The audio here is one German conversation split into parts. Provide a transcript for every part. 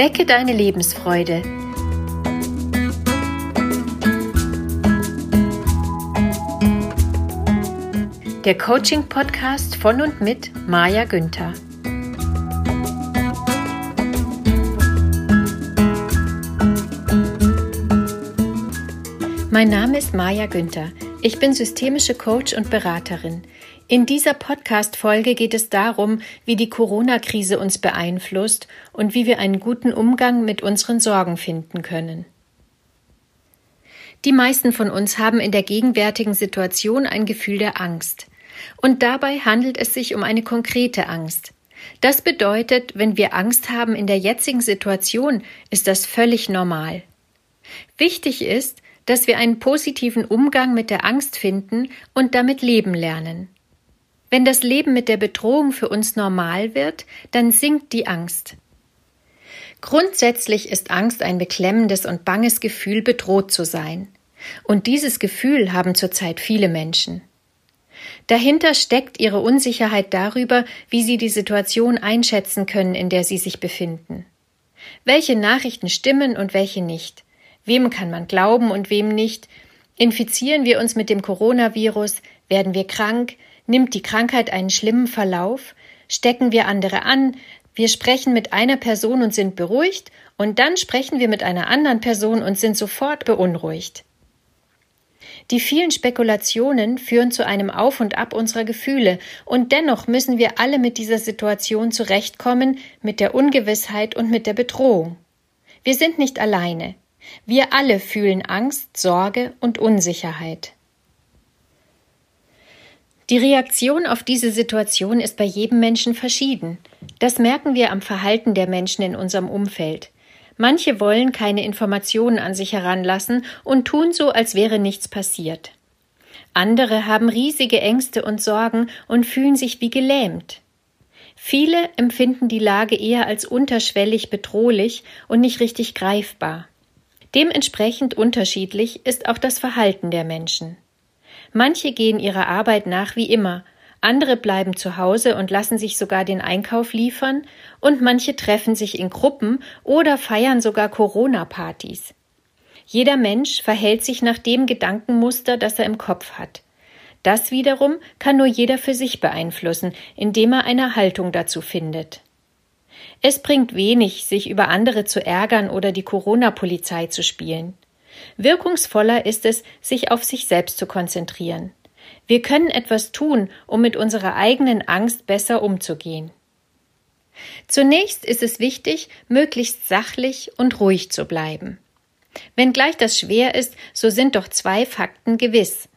Wecke deine Lebensfreude. Der Coaching-Podcast von und mit Maja Günther. Mein Name ist Maja Günther. Ich bin systemische Coach und Beraterin. In dieser Podcast-Folge geht es darum, wie die Corona-Krise uns beeinflusst und wie wir einen guten Umgang mit unseren Sorgen finden können. Die meisten von uns haben in der gegenwärtigen Situation ein Gefühl der Angst. Und dabei handelt es sich um eine konkrete Angst. Das bedeutet, wenn wir Angst haben in der jetzigen Situation, ist das völlig normal. Wichtig ist, dass wir einen positiven Umgang mit der Angst finden und damit leben lernen. Wenn das Leben mit der Bedrohung für uns normal wird, dann sinkt die Angst. Grundsätzlich ist Angst ein beklemmendes und banges Gefühl, bedroht zu sein. Und dieses Gefühl haben zurzeit viele Menschen. Dahinter steckt ihre Unsicherheit darüber, wie sie die Situation einschätzen können, in der sie sich befinden. Welche Nachrichten stimmen und welche nicht? Wem kann man glauben und wem nicht? Infizieren wir uns mit dem Coronavirus? Werden wir krank? Nimmt die Krankheit einen schlimmen Verlauf? Stecken wir andere an? Wir sprechen mit einer Person und sind beruhigt, und dann sprechen wir mit einer anderen Person und sind sofort beunruhigt. Die vielen Spekulationen führen zu einem Auf und Ab unserer Gefühle, und dennoch müssen wir alle mit dieser Situation zurechtkommen, mit der Ungewissheit und mit der Bedrohung. Wir sind nicht alleine. Wir alle fühlen Angst, Sorge und Unsicherheit. Die Reaktion auf diese Situation ist bei jedem Menschen verschieden. Das merken wir am Verhalten der Menschen in unserem Umfeld. Manche wollen keine Informationen an sich heranlassen und tun so, als wäre nichts passiert. Andere haben riesige Ängste und Sorgen und fühlen sich wie gelähmt. Viele empfinden die Lage eher als unterschwellig bedrohlich und nicht richtig greifbar. Dementsprechend unterschiedlich ist auch das Verhalten der Menschen. Manche gehen ihrer Arbeit nach wie immer, andere bleiben zu Hause und lassen sich sogar den Einkauf liefern, und manche treffen sich in Gruppen oder feiern sogar Corona-Partys. Jeder Mensch verhält sich nach dem Gedankenmuster, das er im Kopf hat. Das wiederum kann nur jeder für sich beeinflussen, indem er eine Haltung dazu findet. Es bringt wenig, sich über andere zu ärgern oder die Corona-Polizei zu spielen. Wirkungsvoller ist es, sich auf sich selbst zu konzentrieren. Wir können etwas tun, um mit unserer eigenen Angst besser umzugehen. Zunächst ist es wichtig, möglichst sachlich und ruhig zu bleiben. Wenngleich das schwer ist, so sind doch zwei Fakten gewiss.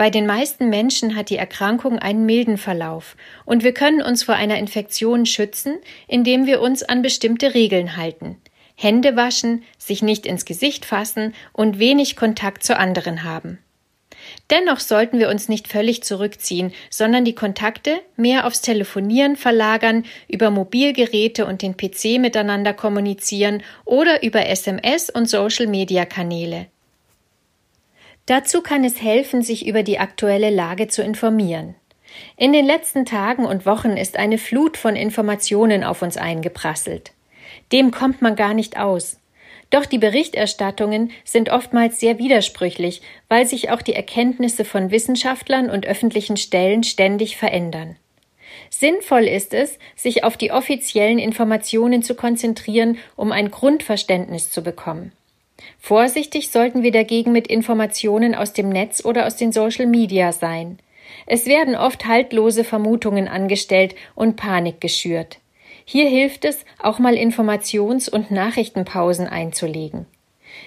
Bei den meisten Menschen hat die Erkrankung einen milden Verlauf, und wir können uns vor einer Infektion schützen, indem wir uns an bestimmte Regeln halten. Hände waschen, sich nicht ins Gesicht fassen und wenig Kontakt zu anderen haben. Dennoch sollten wir uns nicht völlig zurückziehen, sondern die Kontakte mehr aufs Telefonieren verlagern, über Mobilgeräte und den PC miteinander kommunizieren oder über SMS und Social-Media-Kanäle. Dazu kann es helfen, sich über die aktuelle Lage zu informieren. In den letzten Tagen und Wochen ist eine Flut von Informationen auf uns eingeprasselt. Dem kommt man gar nicht aus. Doch die Berichterstattungen sind oftmals sehr widersprüchlich, weil sich auch die Erkenntnisse von Wissenschaftlern und öffentlichen Stellen ständig verändern. Sinnvoll ist es, sich auf die offiziellen Informationen zu konzentrieren, um ein Grundverständnis zu bekommen. Vorsichtig sollten wir dagegen mit Informationen aus dem Netz oder aus den Social Media sein. Es werden oft haltlose Vermutungen angestellt und Panik geschürt. Hier hilft es, auch mal Informations- und Nachrichtenpausen einzulegen.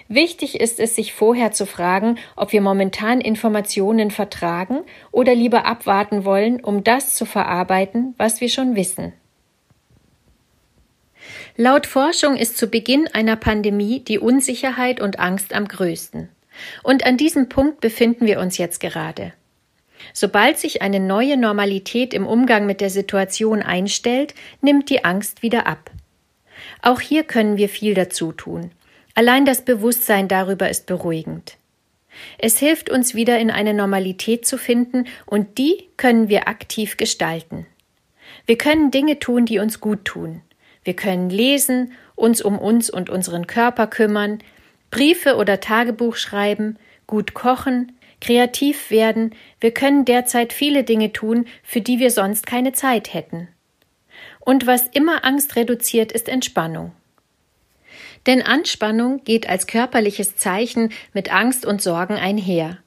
Wichtig ist es, sich vorher zu fragen, ob wir momentan Informationen vertragen oder lieber abwarten wollen, um das zu verarbeiten, was wir schon wissen. Laut Forschung ist zu Beginn einer Pandemie die Unsicherheit und Angst am größten. Und an diesem Punkt befinden wir uns jetzt gerade. Sobald sich eine neue Normalität im Umgang mit der Situation einstellt, nimmt die Angst wieder ab. Auch hier können wir viel dazu tun. Allein das Bewusstsein darüber ist beruhigend. Es hilft uns wieder in eine Normalität zu finden, und die können wir aktiv gestalten. Wir können Dinge tun, die uns gut tun. Wir können lesen uns um uns und unseren Körper kümmern, Briefe oder Tagebuch schreiben, gut kochen, kreativ werden, wir können derzeit viele Dinge tun, für die wir sonst keine Zeit hätten. Und was immer Angst reduziert, ist Entspannung. Denn Anspannung geht als körperliches Zeichen mit Angst und Sorgen einher.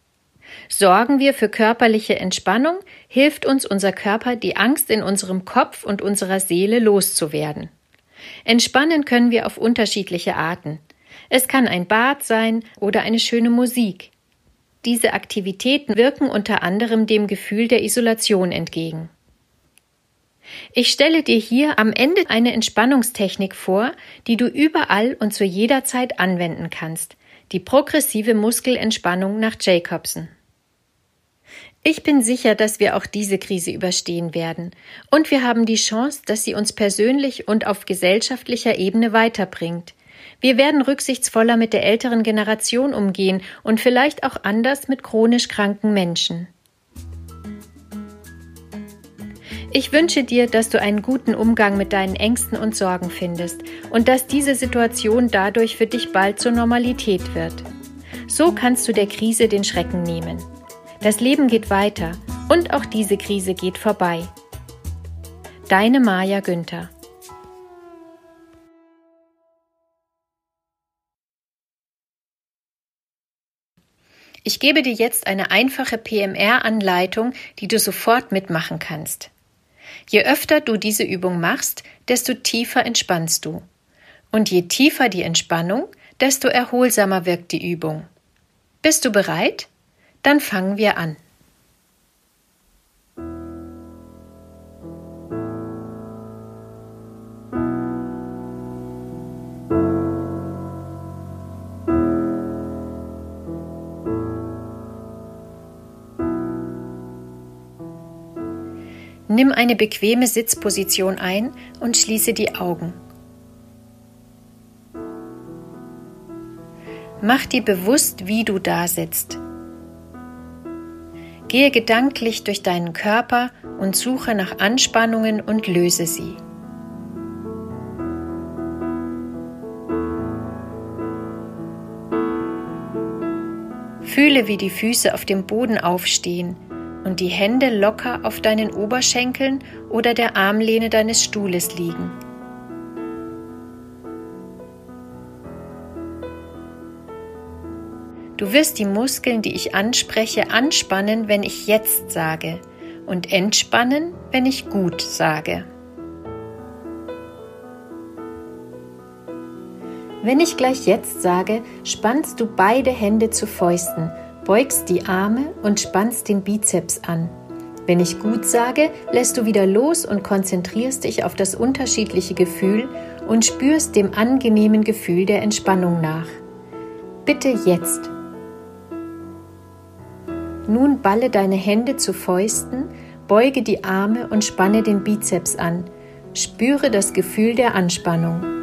Sorgen wir für körperliche Entspannung, hilft uns unser Körper, die Angst in unserem Kopf und unserer Seele loszuwerden. Entspannen können wir auf unterschiedliche Arten. Es kann ein Bad sein oder eine schöne Musik. Diese Aktivitäten wirken unter anderem dem Gefühl der Isolation entgegen. Ich stelle dir hier am Ende eine Entspannungstechnik vor, die du überall und zu jeder Zeit anwenden kannst, die progressive Muskelentspannung nach Jacobson. Ich bin sicher, dass wir auch diese Krise überstehen werden, und wir haben die Chance, dass sie uns persönlich und auf gesellschaftlicher Ebene weiterbringt. Wir werden rücksichtsvoller mit der älteren Generation umgehen und vielleicht auch anders mit chronisch kranken Menschen. Ich wünsche dir, dass du einen guten Umgang mit deinen Ängsten und Sorgen findest und dass diese Situation dadurch für dich bald zur Normalität wird. So kannst du der Krise den Schrecken nehmen. Das Leben geht weiter und auch diese Krise geht vorbei. Deine Maja Günther Ich gebe dir jetzt eine einfache PMR-Anleitung, die du sofort mitmachen kannst. Je öfter du diese Übung machst, desto tiefer entspannst du. Und je tiefer die Entspannung, desto erholsamer wirkt die Übung. Bist du bereit? Dann fangen wir an. Nimm eine bequeme Sitzposition ein und schließe die Augen. Mach dir bewusst, wie du da sitzt. Gehe gedanklich durch deinen Körper und suche nach Anspannungen und löse sie. Fühle, wie die Füße auf dem Boden aufstehen und die Hände locker auf deinen Oberschenkeln oder der Armlehne deines Stuhles liegen. Du wirst die Muskeln, die ich anspreche, anspannen, wenn ich jetzt sage und entspannen, wenn ich gut sage. Wenn ich gleich jetzt sage, spannst du beide Hände zu Fäusten beugst die Arme und spannst den Bizeps an. Wenn ich gut sage, lässt du wieder los und konzentrierst dich auf das unterschiedliche Gefühl und spürst dem angenehmen Gefühl der Entspannung nach. Bitte jetzt. Nun balle deine Hände zu Fäusten, beuge die Arme und spanne den Bizeps an. Spüre das Gefühl der Anspannung.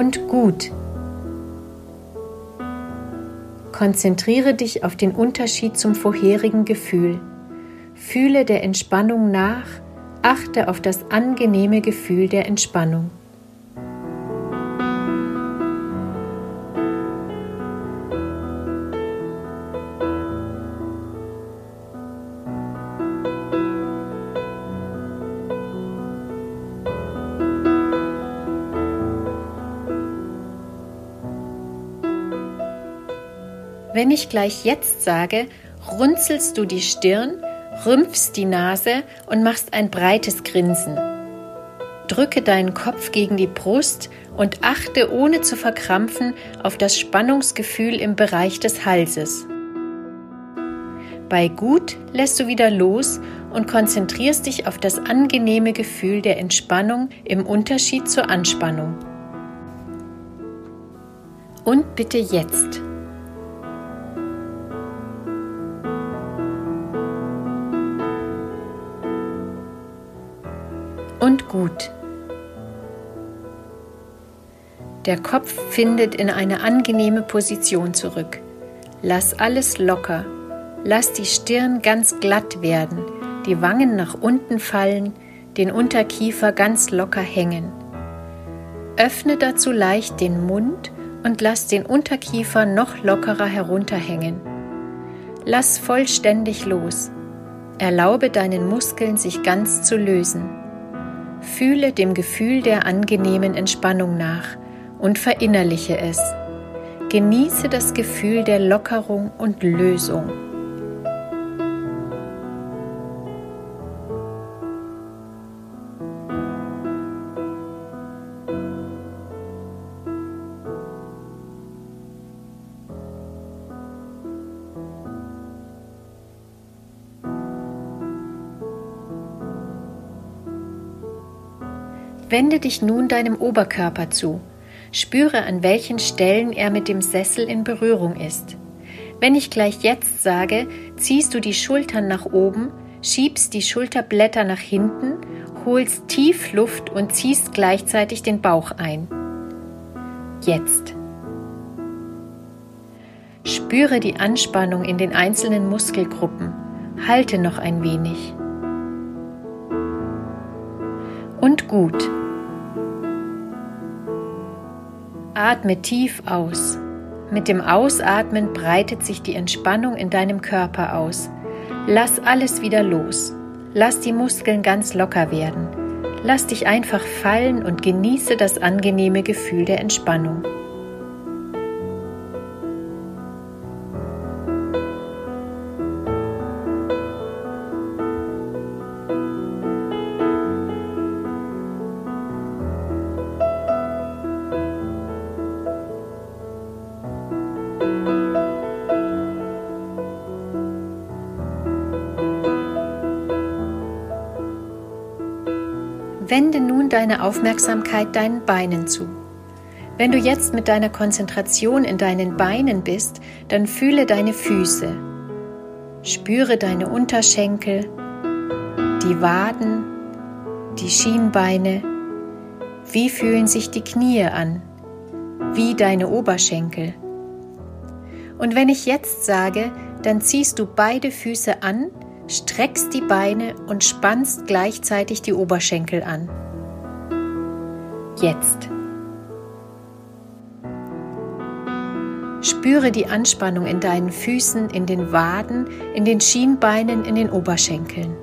und gut. Konzentriere dich auf den Unterschied zum vorherigen Gefühl. Fühle der Entspannung nach, achte auf das angenehme Gefühl der Entspannung. Wenn ich gleich jetzt sage, runzelst du die Stirn, rümpfst die Nase und machst ein breites Grinsen. Drücke deinen Kopf gegen die Brust und achte ohne zu verkrampfen auf das Spannungsgefühl im Bereich des Halses. Bei gut lässt du wieder los und konzentrierst dich auf das angenehme Gefühl der Entspannung im Unterschied zur Anspannung. Und bitte jetzt. Gut. Der Kopf findet in eine angenehme Position zurück. Lass alles locker. Lass die Stirn ganz glatt werden, die Wangen nach unten fallen, den Unterkiefer ganz locker hängen. Öffne dazu leicht den Mund und lass den Unterkiefer noch lockerer herunterhängen. Lass vollständig los. Erlaube deinen Muskeln sich ganz zu lösen. Fühle dem Gefühl der angenehmen Entspannung nach und verinnerliche es. Genieße das Gefühl der Lockerung und Lösung. Wende dich nun deinem Oberkörper zu. Spüre, an welchen Stellen er mit dem Sessel in Berührung ist. Wenn ich gleich jetzt sage, ziehst du die Schultern nach oben, schiebst die Schulterblätter nach hinten, holst tief Luft und ziehst gleichzeitig den Bauch ein. Jetzt. Spüre die Anspannung in den einzelnen Muskelgruppen. Halte noch ein wenig. Und gut. Atme tief aus. Mit dem Ausatmen breitet sich die Entspannung in deinem Körper aus. Lass alles wieder los. Lass die Muskeln ganz locker werden. Lass dich einfach fallen und genieße das angenehme Gefühl der Entspannung. Wende nun deine Aufmerksamkeit deinen Beinen zu. Wenn du jetzt mit deiner Konzentration in deinen Beinen bist, dann fühle deine Füße. Spüre deine Unterschenkel, die Waden, die Schienbeine. Wie fühlen sich die Knie an? Wie deine Oberschenkel? Und wenn ich jetzt sage, dann ziehst du beide Füße an streckst die Beine und spannst gleichzeitig die Oberschenkel an. Jetzt. Spüre die Anspannung in deinen Füßen, in den Waden, in den Schienbeinen, in den Oberschenkeln.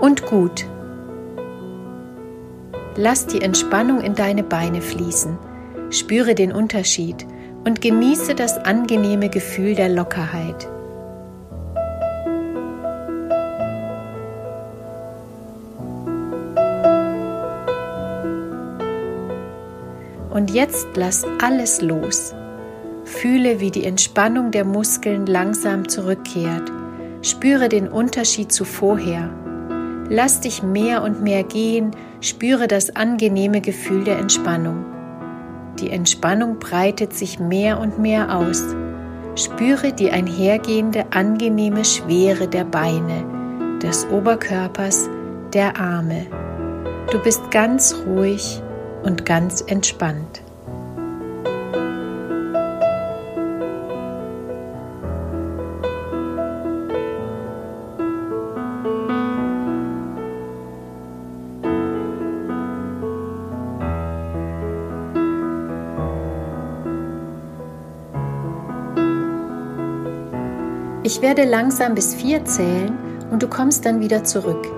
Und gut. Lass die Entspannung in deine Beine fließen. Spüre den Unterschied und genieße das angenehme Gefühl der Lockerheit. Und jetzt lass alles los. Fühle, wie die Entspannung der Muskeln langsam zurückkehrt. Spüre den Unterschied zu vorher. Lass dich mehr und mehr gehen, spüre das angenehme Gefühl der Entspannung. Die Entspannung breitet sich mehr und mehr aus. Spüre die einhergehende angenehme Schwere der Beine, des Oberkörpers, der Arme. Du bist ganz ruhig und ganz entspannt. Ich werde langsam bis vier zählen und du kommst dann wieder zurück.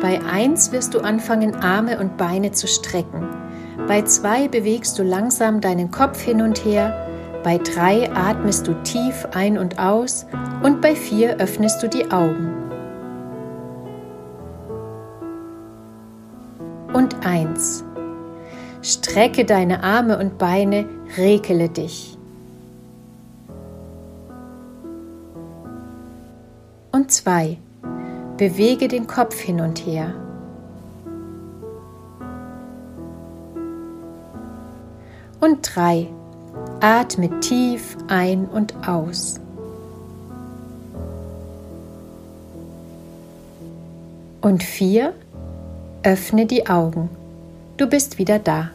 Bei eins wirst du anfangen, Arme und Beine zu strecken. Bei zwei bewegst du langsam deinen Kopf hin und her, bei drei atmest du tief ein und aus und bei vier öffnest du die Augen. Und eins. Strecke deine Arme und Beine, rekele dich. Und zwei. Bewege den Kopf hin und her. Und drei. Atme tief ein und aus. Und vier. Öffne die Augen. Du bist wieder da.